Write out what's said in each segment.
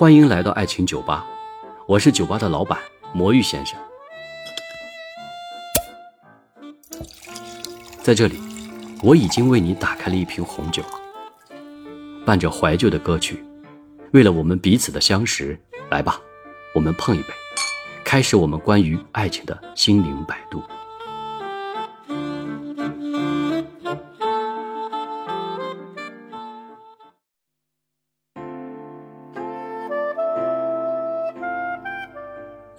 欢迎来到爱情酒吧，我是酒吧的老板魔芋先生。在这里，我已经为你打开了一瓶红酒，伴着怀旧的歌曲，为了我们彼此的相识，来吧，我们碰一杯，开始我们关于爱情的心灵摆渡。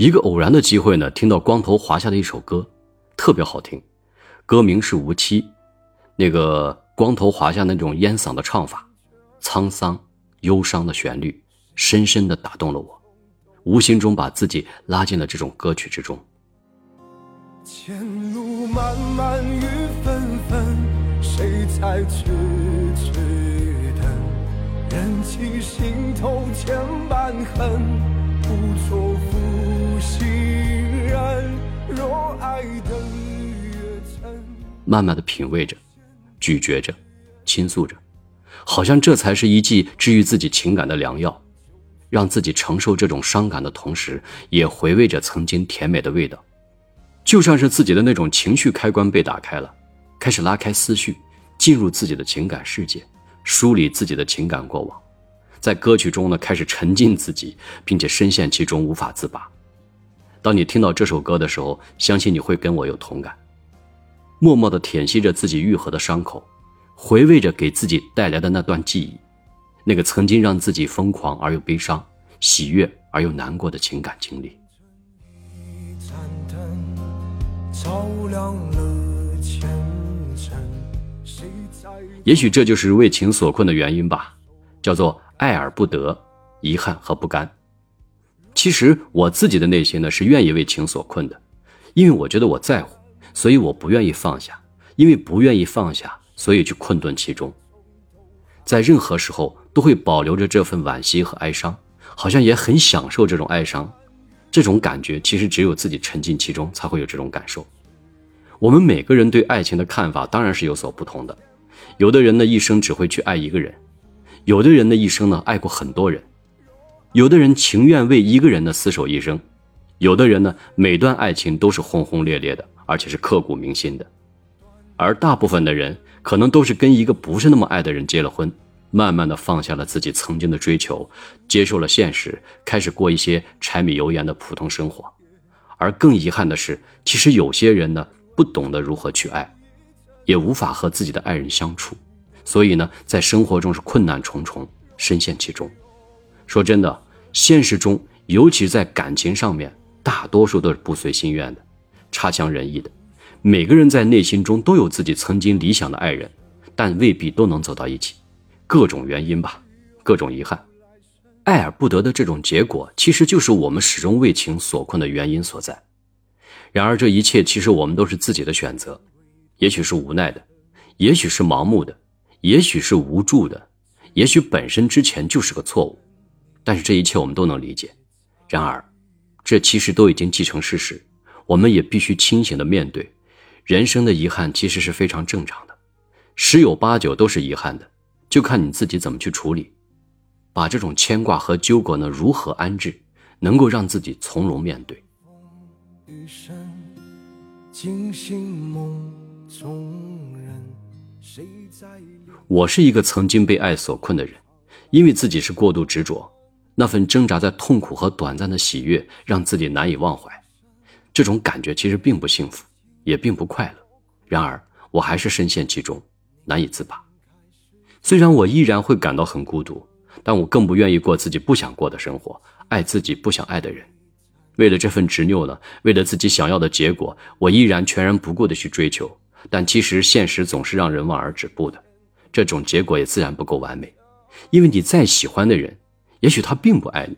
一个偶然的机会呢，听到光头华夏的一首歌，特别好听，歌名是《无期》，那个光头华夏那种烟嗓的唱法，沧桑忧伤的旋律，深深的打动了我，无形中把自己拉进了这种歌曲之中。前路漫漫雨纷纷，谁在痴痴等？忍起心头千般恨，慢慢的品味着，咀嚼着，倾诉着，好像这才是一剂治愈自己情感的良药，让自己承受这种伤感的同时，也回味着曾经甜美的味道。就像是自己的那种情绪开关被打开了，开始拉开思绪，进入自己的情感世界，梳理自己的情感过往，在歌曲中呢开始沉浸自己，并且深陷其中无法自拔。当你听到这首歌的时候，相信你会跟我有同感，默默地舔吸着自己愈合的伤口，回味着给自己带来的那段记忆，那个曾经让自己疯狂而又悲伤、喜悦而又难过的情感经历。也许这就是为情所困的原因吧，叫做爱而不得，遗憾和不甘。其实我自己的内心呢是愿意为情所困的，因为我觉得我在乎，所以我不愿意放下；因为不愿意放下，所以去困顿其中。在任何时候都会保留着这份惋惜和哀伤，好像也很享受这种哀伤，这种感觉其实只有自己沉浸其中才会有这种感受。我们每个人对爱情的看法当然是有所不同的，有的人呢一生只会去爱一个人，有的人的一生呢爱过很多人，有的人情愿为一个人呢厮守一生，有的人呢每段爱情都是轰轰烈烈的，而且是刻骨铭心的，而大部分的人可能都是跟一个不是那么爱的人结了婚，慢慢的放下了自己曾经的追求，接受了现实，开始过一些柴米油盐的普通生活。而更遗憾的是，其实有些人呢不懂得如何去爱，也无法和自己的爱人相处，所以呢在生活中是困难重重，深陷其中。说真的，现实中尤其在感情上面，大多数都是不随心愿的，差强人意的。每个人在内心中都有自己曾经理想的爱人，但未必都能走到一起，各种原因吧，各种遗憾。爱而不得的这种结果，其实就是我们始终为情所困的原因所在。然而，这一切其实我们都是自己的选择，也许是无奈的，也许是盲目的，也许是无助的，也许本身之前就是个错误。但是这一切我们都能理解。然而，这其实都已经既成事实，我们也必须清醒的面对。人生的遗憾其实是非常正常的，十有八九都是遗憾的，就看你自己怎么去处理。把这种牵挂和纠葛呢如何安置，能够让自己从容面对。惊醒梦中人。谁在我是一个曾经被爱所困的人，因为自己是过度执着，那份挣扎在痛苦和短暂的喜悦，让自己难以忘怀。这种感觉其实并不幸福，也并不快乐。然而，我还是深陷其中，难以自拔。虽然我依然会感到很孤独，但我更不愿意过自己不想过的生活，爱自己不想爱的人。为了这份执拗呢，为了自己想要的结果，我依然全然不顾的去追求。但其实现实总是让人望而止步的，这种结果也自然不够完美。因为你再喜欢的人，也许他并不爱你，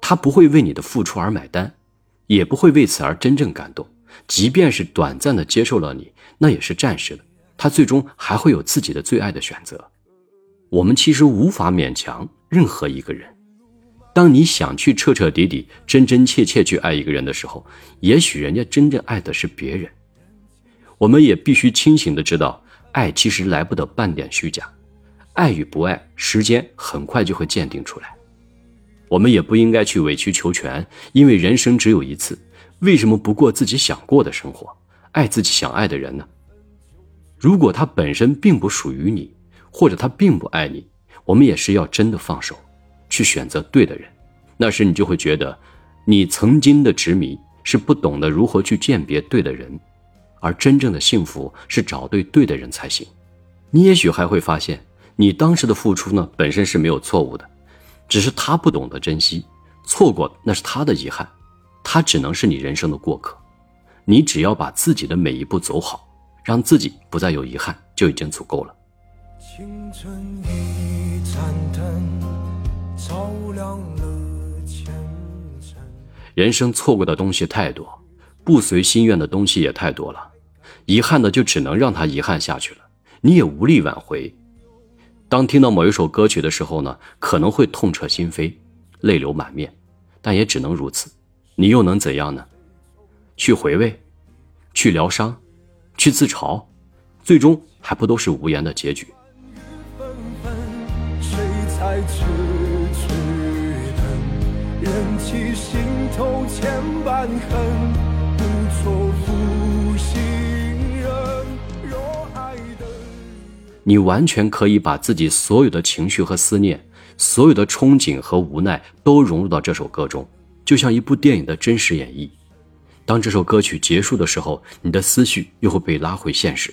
他不会为你的付出而买单，也不会为此而真正感动。即便是短暂的接受了你，那也是暂时的，他最终还会有自己的最爱的选择。我们其实无法勉强任何一个人。当你想去彻彻底底、真真切切去爱一个人的时候，也许人家真正爱的是别人。我们也必须清醒的知道，爱其实来不得半点虚假，爱与不爱，时间很快就会鉴定出来。我们也不应该去委曲求全，因为人生只有一次，为什么不过自己想过的生活，爱自己想爱的人呢？如果他本身并不属于你，或者他并不爱你，我们也是要真的放手，去选择对的人。那时你就会觉得，你曾经的执迷是不懂得如何去鉴别对的人，而真正的幸福是找对对的人才行。你也许还会发现，你当时的付出呢，本身是没有错误的。只是他不懂得珍惜，错过那是他的遗憾，他只能是你人生的过客。你只要把自己的每一步走好，让自己不再有遗憾，就已经足够了。青春一盏灯，照亮了前程。人生错过的东西太多，不随心愿的东西也太多了，遗憾的就只能让他遗憾下去了，你也无力挽回。当听到某一首歌曲的时候呢，可能会痛彻心扉，泪流满面，但也只能如此。你又能怎样呢？去回味，去疗伤，去自嘲，最终还不都是无言的结局？心头千般恨，不你完全可以把自己所有的情绪和思念，所有的憧憬和无奈都融入到这首歌中，就像一部电影的真实演绎。当这首歌曲结束的时候，你的思绪又会被拉回现实。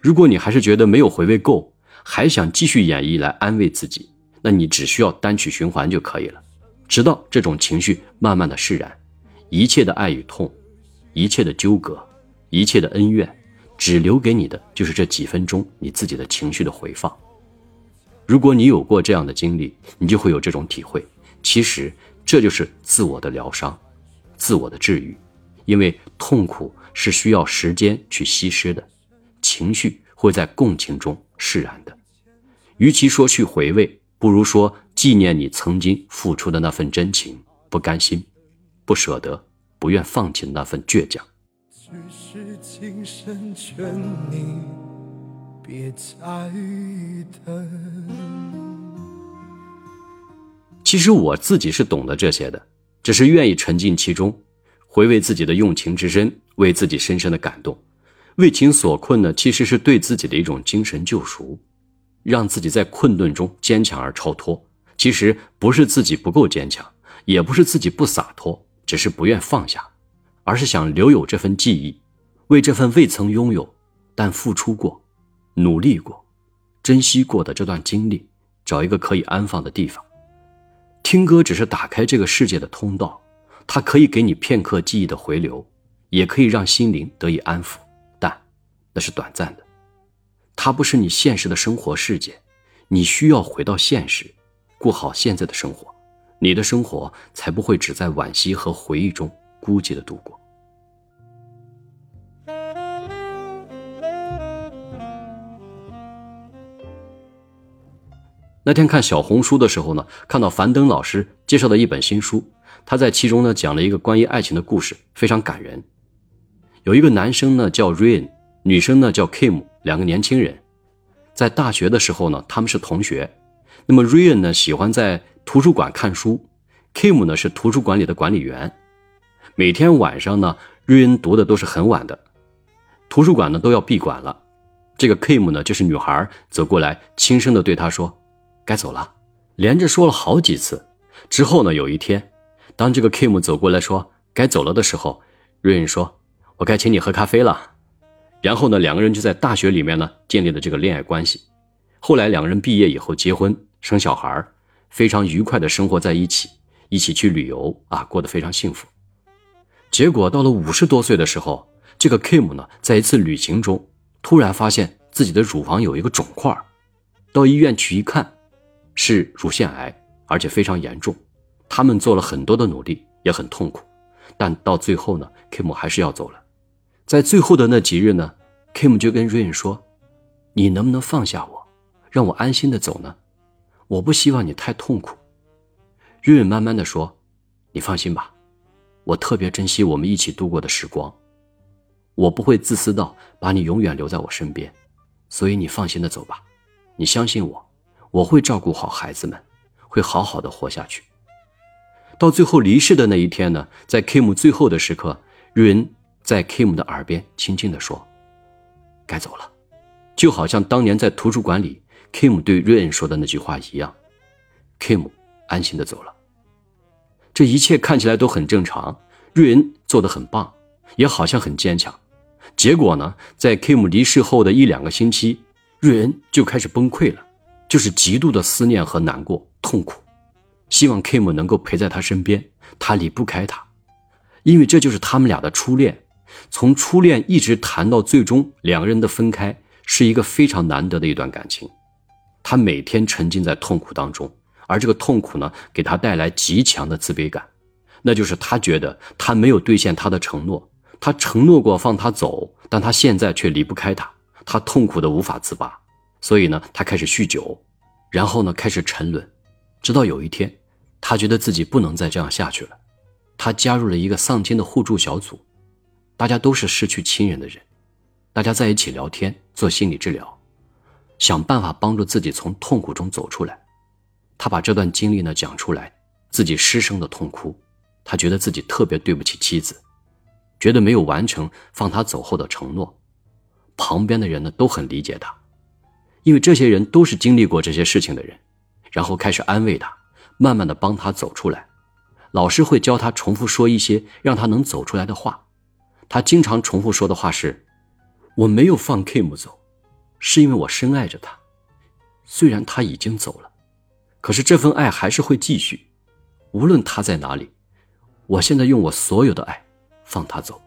如果你还是觉得没有回味够，还想继续演绎来安慰自己，那你只需要单曲循环就可以了，直到这种情绪慢慢的释然，一切的爱与痛，一切的纠葛，一切的恩怨。只留给你的就是这几分钟你自己的情绪的回放。如果你有过这样的经历，你就会有这种体会。其实这就是自我的疗伤，自我的治愈。因为痛苦是需要时间去稀释的，情绪会在共情中释然的。与其说去回味，不如说纪念你曾经付出的那份真情，不甘心、不舍得、不愿放弃的那份倔强。只是今生劝你别再等。其实我自己是懂得这些的，只是愿意沉浸其中，回味自己的用情之深，为自己深深的感动。为情所困呢，其实是对自己的一种精神救赎，让自己在困顿中坚强而超脱。其实不是自己不够坚强，也不是自己不洒脱，只是不愿放下，而是想留有这份记忆。为这份未曾拥有，但付出过、努力过、珍惜过的这段经历，找一个可以安放的地方。听歌只是打开这个世界的通道，它可以给你片刻记忆的回流，也可以让心灵得以安抚，但那是短暂的。它不是你现实的生活世界，你需要回到现实，过好现在的生活，你的生活才不会只在惋惜和回忆中孤寂的度过。那天看小红书的时候呢，看到樊登老师介绍的一本新书，他在其中呢讲了一个关于爱情的故事，非常感人。有一个男生呢叫 Rain，女生呢叫 Kim，两个年轻人，在大学的时候呢他们是同学。那么 Rain 呢喜欢在图书馆看书，Kim 呢是图书馆里的管理员。每天晚上呢瑞恩读的都是很晚的，图书馆呢都要闭馆了。这个 Kim 呢就是女孩走过来，轻声的对他说。该走了，连着说了好几次。之后呢，有一天，当这个 Kim 走过来说该走了的时候，瑞恩说：“我该请你喝咖啡了。”然后呢，两个人就在大学里面呢建立了这个恋爱关系。后来两个人毕业以后结婚生小孩，非常愉快的生活在一起，一起去旅游啊，过得非常幸福。结果到了五十多岁的时候，这个 Kim 呢，在一次旅行中突然发现自己的乳房有一个肿块，到医院去一看。是乳腺癌，而且非常严重。他们做了很多的努力，也很痛苦，但到最后呢，Kim 还是要走了。在最后的那几日呢，Kim 就跟 Rain 说：“你能不能放下我，让我安心的走呢？我不希望你太痛苦。”Rain 慢慢的说：“你放心吧，我特别珍惜我们一起度过的时光，我不会自私到把你永远留在我身边，所以你放心的走吧，你相信我。”我会照顾好孩子们，会好好的活下去。到最后离世的那一天呢，在 Kim 最后的时刻，瑞恩在 Kim 的耳边轻轻地说：“该走了。”就好像当年在图书馆里，Kim 对瑞恩说的那句话一样。Kim 安心的走了。这一切看起来都很正常，瑞恩做的很棒，也好像很坚强。结果呢，在 Kim 离世后的一两个星期，瑞恩就开始崩溃了，就是极度的思念和难过、痛苦，希望 Kim 能够陪在他身边，他离不开他，因为这就是他们俩的初恋，从初恋一直谈到最终两个人的分开，是一个非常难得的一段感情。他每天沉浸在痛苦当中，而这个痛苦呢，给他带来极强的自卑感，那就是他觉得他没有兑现他的承诺。他承诺过放他走，但他现在却离不开他，他痛苦的无法自拔，所以呢，他开始酗酒，然后呢，开始沉沦，直到有一天，他觉得自己不能再这样下去了，他加入了一个丧亲的互助小组，大家都是失去亲人的人，大家在一起聊天，做心理治疗，想办法帮助自己从痛苦中走出来。他把这段经历呢讲出来，自己失声的痛哭，他觉得自己特别对不起妻子。觉得没有完成放他走后的承诺，旁边的人呢都很理解他，因为这些人都是经历过这些事情的人，然后开始安慰他，慢慢的帮他走出来。老师会教他重复说一些让他能走出来的话，他经常重复说的话是：“我没有放 Kim 走，是因为我深爱着他，虽然他已经走了，可是这份爱还是会继续，无论他在哪里，我现在用我所有的爱。”放他走。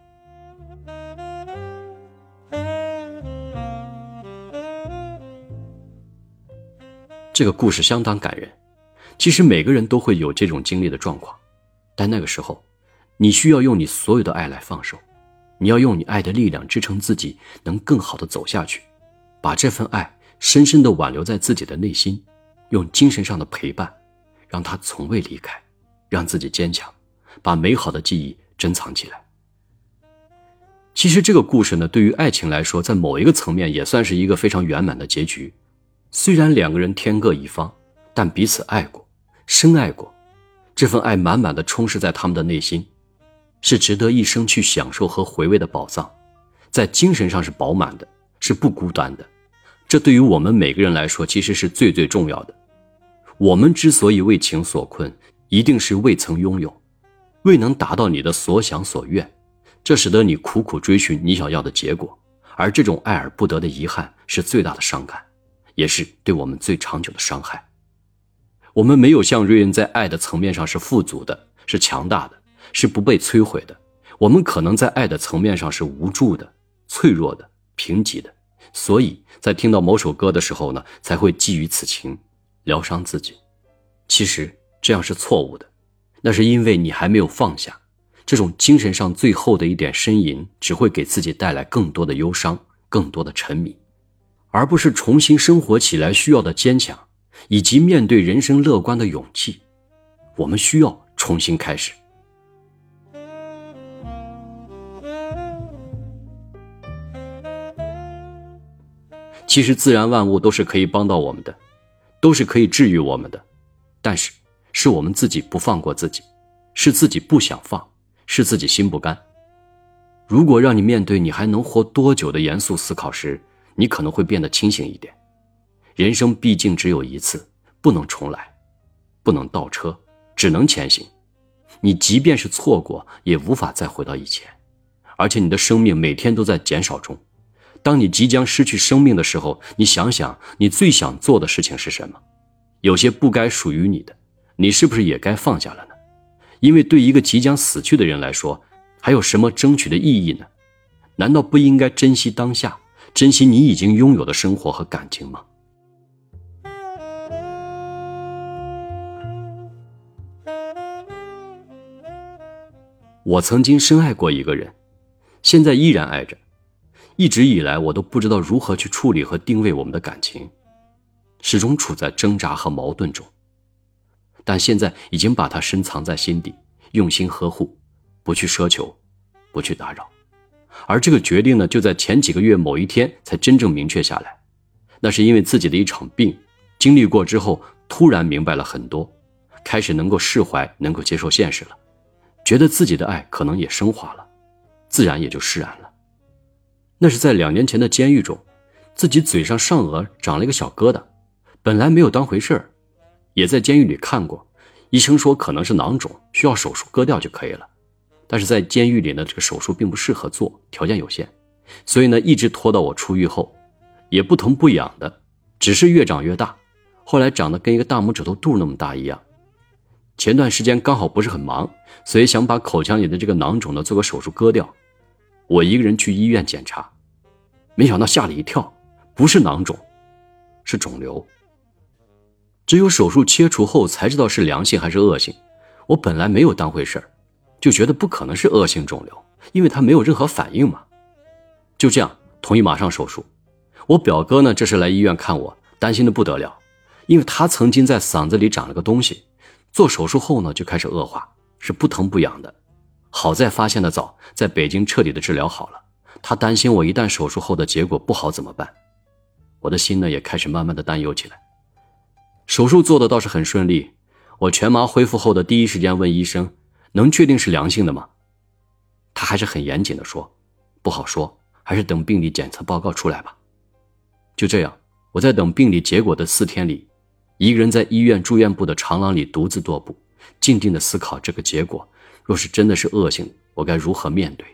这个故事相当感人。其实每个人都会有这种经历的状况，但那个时候，你需要用你所有的爱来放手，你要用你爱的力量支撑自己，能更好的走下去，把这份爱深深的挽留在自己的内心，用精神上的陪伴，让他从未离开，让自己坚强，把美好的记忆珍藏起来。其实这个故事呢，对于爱情来说，在某一个层面也算是一个非常圆满的结局。虽然两个人天各一方，但彼此爱过，深爱过，这份爱满满的充实在他们的内心，是值得一生去享受和回味的宝藏。在精神上是饱满的，是不孤单的。这对于我们每个人来说，其实是最最重要的。我们之所以为情所困，一定是未曾拥有，未能达到你的所想所愿。这使得你苦苦追寻你想要的结果，而这种爱而不得的遗憾是最大的伤感，也是对我们最长久的伤害。我们没有像瑞恩在爱的层面上是富足的，是强大的，是不被摧毁的。我们可能在爱的层面上是无助的、脆弱的、贫瘠的，所以在听到某首歌的时候呢，才会寄予此情，疗伤自己。其实这样是错误的，那是因为你还没有放下。这种精神上最后的一点呻吟，只会给自己带来更多的忧伤，更多的沉迷，而不是重新生活起来需要的坚强，以及面对人生乐观的勇气。我们需要重新开始。其实，自然万物都是可以帮到我们的，都是可以治愈我们的，但是是我们自己不放过自己，是自己不想放。是自己心不甘。如果让你面对你还能活多久的严肃思考时，你可能会变得清醒一点。人生毕竟只有一次，不能重来，不能倒车，只能前行。你即便是错过，也无法再回到以前。而且你的生命每天都在减少中。当你即将失去生命的时候，你想想，你最想做的事情是什么？有些不该属于你的，你是不是也该放下了呢？因为对一个即将死去的人来说，还有什么争取的意义呢？难道不应该珍惜当下，珍惜你已经拥有的生活和感情吗？我曾经深爱过一个人，现在依然爱着。一直以来，我都不知道如何去处理和定位我们的感情，始终处在挣扎和矛盾中。但现在已经把它深藏在心底，用心呵护，不去奢求，不去打扰。而这个决定呢，就在前几个月某一天才真正明确下来。那是因为自己的一场病，经历过之后，突然明白了很多，开始能够释怀，能够接受现实了，觉得自己的爱可能也升华了，自然也就释然了。那是在两年前的监狱中，自己嘴上上颚长了一个小疙瘩，本来没有当回事儿，也在监狱里看过，医生说可能是囊肿，需要手术割掉就可以了。但是在监狱里呢，这个手术并不适合做，条件有限，所以呢一直拖到我出狱后，也不疼不痒的，只是越长越大，后来长得跟一个大拇指头肚那么大一样。前段时间刚好不是很忙，所以想把口腔里的这个囊肿呢做个手术割掉。我一个人去医院检查，没想到吓了一跳，不是囊肿，是肿瘤。只有手术切除后才知道是良性还是恶性。我本来没有当回事儿，就觉得不可能是恶性肿瘤，因为它没有任何反应嘛。就这样同意马上手术。我表哥呢这是来医院看我，担心的不得了，因为他曾经在嗓子里长了个东西。做手术后呢，就开始恶化，是不疼不痒的。好在发现的早，在北京彻底的治疗好了。他担心我一旦手术后的结果不好怎么办，我的心呢也开始慢慢的担忧起来。手术做的倒是很顺利，我全麻恢复后的第一时间问医生，能确定是良性的吗？他还是很严谨的说，不好说，还是等病理检测报告出来吧。就这样，我在等病理结果的四天里。一个人在医院住院部的长廊里独自踱步，静静的思考这个结果。若是真的是恶性，我该如何面对？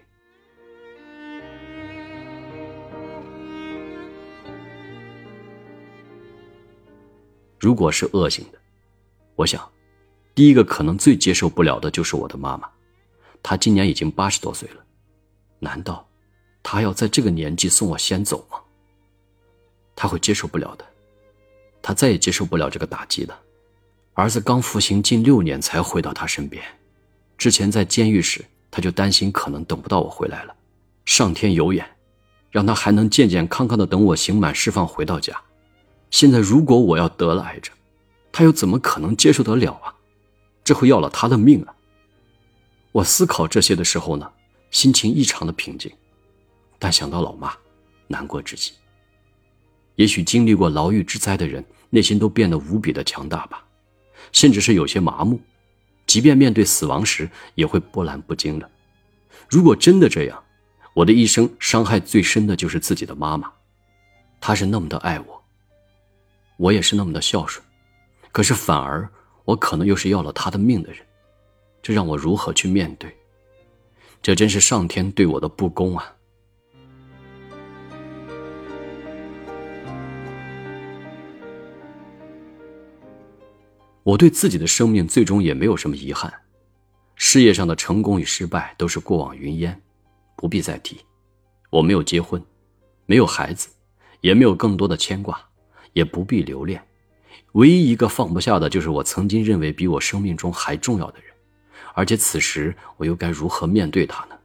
如果是恶性的，我想，第一个可能最接受不了的就是我的妈妈。她今年已经八十多岁了，难道她要在这个年纪送我先走吗？她会接受不了的。她再也接受不了这个打击了。儿子刚服刑近六年才回到她身边，之前在监狱时他就担心可能等不到我回来了。上天有眼，让他还能健健康康的等我刑满释放回到家。现在如果我要得了癌症，他又怎么可能接受得了啊？这会要了他的命啊！我思考这些的时候呢，心情异常的平静，但想到老妈，难过至极。也许经历过牢狱之灾的人，内心都变得无比的强大吧，甚至是有些麻木，即便面对死亡时也会波澜不惊的。如果真的这样，我的一生伤害最深的就是自己的妈妈，她是那么的爱我，我也是那么的孝顺，可是反而我可能又是要了她的命的人，这让我如何去面对？这真是上天对我的不公啊！我对自己的生命最终也没有什么遗憾，事业上的成功与失败都是过往云烟，不必再提。我没有结婚，没有孩子，也没有更多的牵挂，也不必留恋。唯一一个放不下的就是我曾经认为比我生命中还重要的人，而且此时我又该如何面对他呢？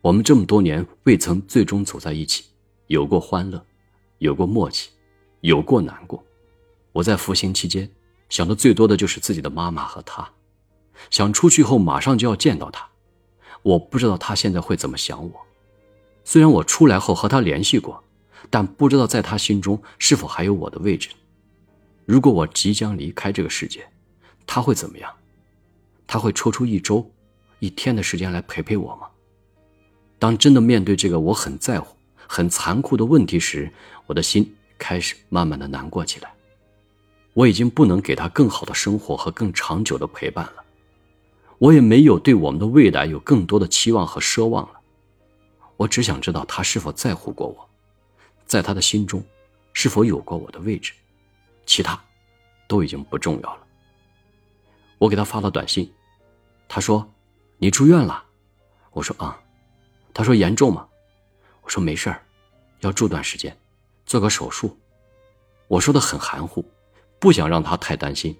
我们这么多年未曾最终走在一起，有过欢乐，有过默契，有过难过。我在服刑期间。想的最多的就是自己的妈妈和他，想出去后马上就要见到他。我不知道他现在会怎么想我。虽然我出来后和他联系过，但不知道在他心中是否还有我的位置。如果我即将离开这个世界，他会怎么样？他会抽出一周、一天的时间来陪陪我吗？当真的面对这个我很在乎、很残酷的问题时，我的心开始慢慢的难过起来。我已经不能给他更好的生活和更长久的陪伴了，我也没有对我们的未来有更多的期望和奢望了。我只想知道他是否在乎过我，在他的心中，是否有过我的位置，其他，都已经不重要了。我给他发了短信，他说：“你住院了。”我说：“啊。”他说：“严重吗？”我说：“没事儿，要住段时间，做个手术。”我说的很含糊。不想让他太担心，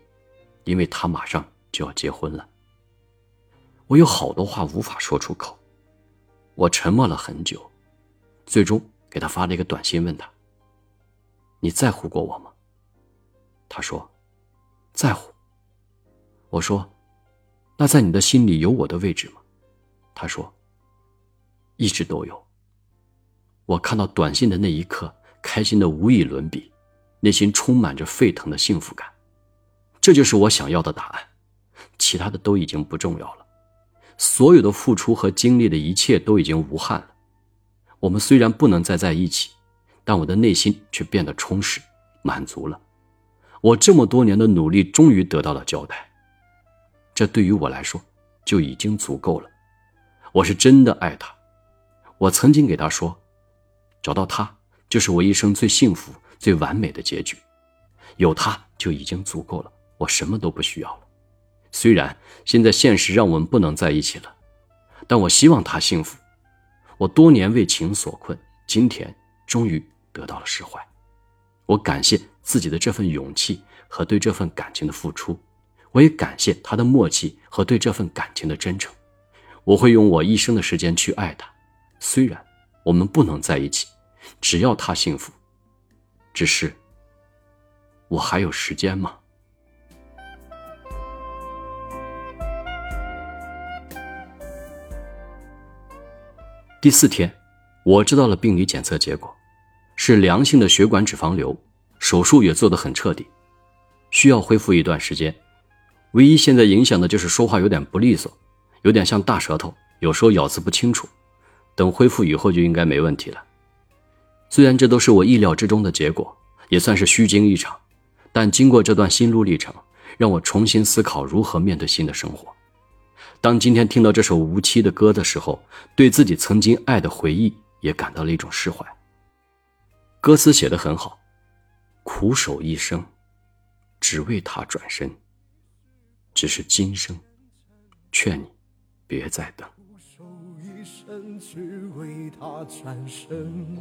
因为他马上就要结婚了。我有好多话无法说出口，我沉默了很久，最终给他发了一个短信，问他：“你在乎过我吗？”他说：“在乎。”我说：“那在你的心里有我的位置吗？”他说：“一直都有。”我看到短信的那一刻，开心的无以伦比。内心充满着沸腾的幸福感，这就是我想要的答案。其他的都已经不重要了。所有的付出和经历的一切都已经无憾了。我们虽然不能再在一起，但我的内心却变得充实、满足了。我这么多年的努力终于得到了交代，这对于我来说就已经足够了。我是真的爱他。我曾经给他说，找到他就是我一生最幸福、最完美的结局。有他就已经足够了，我什么都不需要了。虽然现在现实让我们不能在一起了，但我希望他幸福。我多年为情所困，今天终于得到了释怀。我感谢自己的这份勇气和对这份感情的付出，我也感谢他的默契和对这份感情的真诚。我会用我一生的时间去爱他，虽然我们不能在一起，只要他幸福。只是，我还有时间吗？第四天，我知道了病理检测结果，是良性的血管脂肪瘤，手术也做得很彻底，需要恢复一段时间。唯一现在影响的就是说话有点不利索，有点像大舌头，有时候咬字不清楚。等恢复以后就应该没问题了。虽然这都是我意料之中的结果，也算是虚惊一场，但经过这段心路历程，让我重新思考如何面对新的生活。当今天听到这首无期的歌的时候，对自己曾经爱的回忆也感到了一种释怀。歌词写得很好，苦守一生，只为他转身。只是今生，劝你别再等。只为他转身。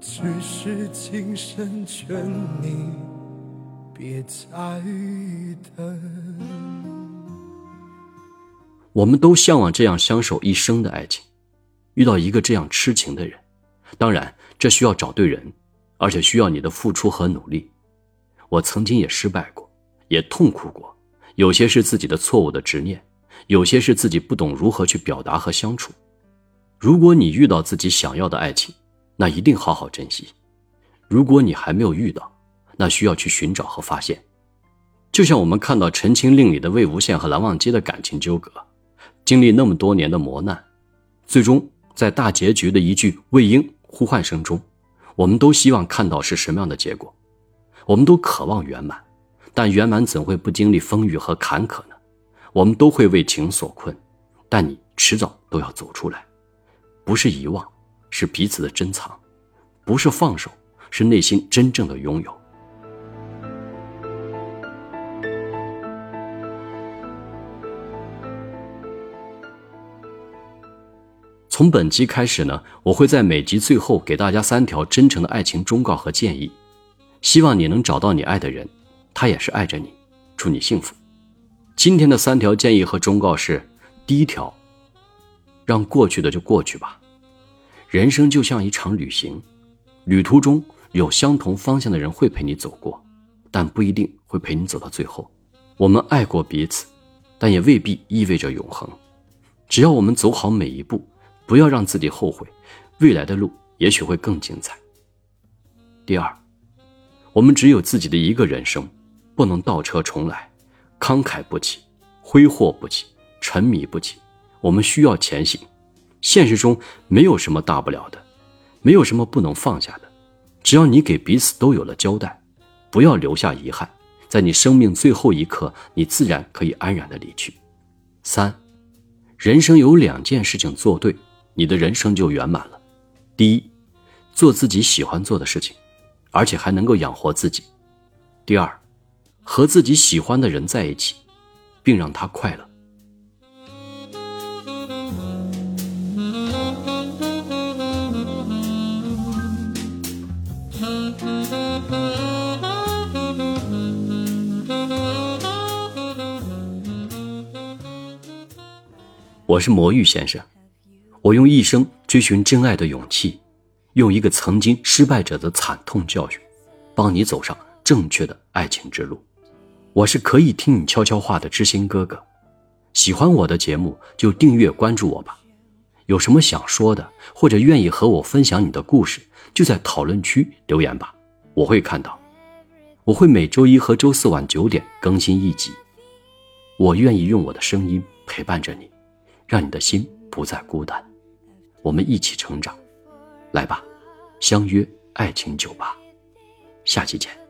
只是今生，劝你。别再等。我们都向往这样相守一生的爱情，遇到一个这样痴情的人。当然，这需要找对人，而且需要你的付出和努力。我曾经也失败过，也痛苦过。有些是自己的错误的执念，有些是自己不懂如何去表达和相处。如果你遇到自己想要的爱情，那一定好好珍惜。如果你还没有遇到，那需要去寻找和发现，就像我们看到《陈情令》里的魏无羡和蓝忘机的感情纠葛，经历那么多年的磨难，最终在大结局的一句魏婴呼唤声中，我们都希望看到是什么样的结果？我们都渴望圆满，但圆满怎会不经历风雨和坎坷呢？我们都会为情所困，但你迟早都要走出来，不是遗忘，是彼此的珍藏；不是放手，是内心真正的拥有。从本集开始呢，我会在每集最后给大家三条真诚的爱情忠告和建议，希望你能找到你爱的人，他也是爱着你，祝你幸福。今天的三条建议和忠告是：第一条，让过去的就过去吧。人生就像一场旅行，旅途中有相同方向的人会陪你走过，但不一定会陪你走到最后。我们爱过彼此，但也未必意味着永恒。只要我们走好每一步。不要让自己后悔，未来的路也许会更精彩。第二，我们只有自己的一个人生，不能倒车重来，慷慨不起，挥霍不起，沉迷不起。我们需要前行。现实中没有什么大不了的，没有什么不能放下的。只要你给彼此都有了交代，不要留下遗憾，在你生命最后一刻，你自然可以安然的离去。三，人生有两件事情做对。你的人生就圆满了。第一，做自己喜欢做的事情，而且还能够养活自己。第二，和自己喜欢的人在一起，并让他快乐。我是魔芋先生。我用一生追寻真爱的勇气，用一个曾经失败者的惨痛教训，帮你走上正确的爱情之路。我是可以听你悄悄话的知心哥哥。喜欢我的节目就订阅关注我吧。有什么想说的，或者愿意和我分享你的故事，就在讨论区留言吧，我会看到。我会每周一和周四晚九点更新一集。我愿意用我的声音陪伴着你，让你的心不再孤单。我们一起成长，来吧，相约爱情酒吧，下期见。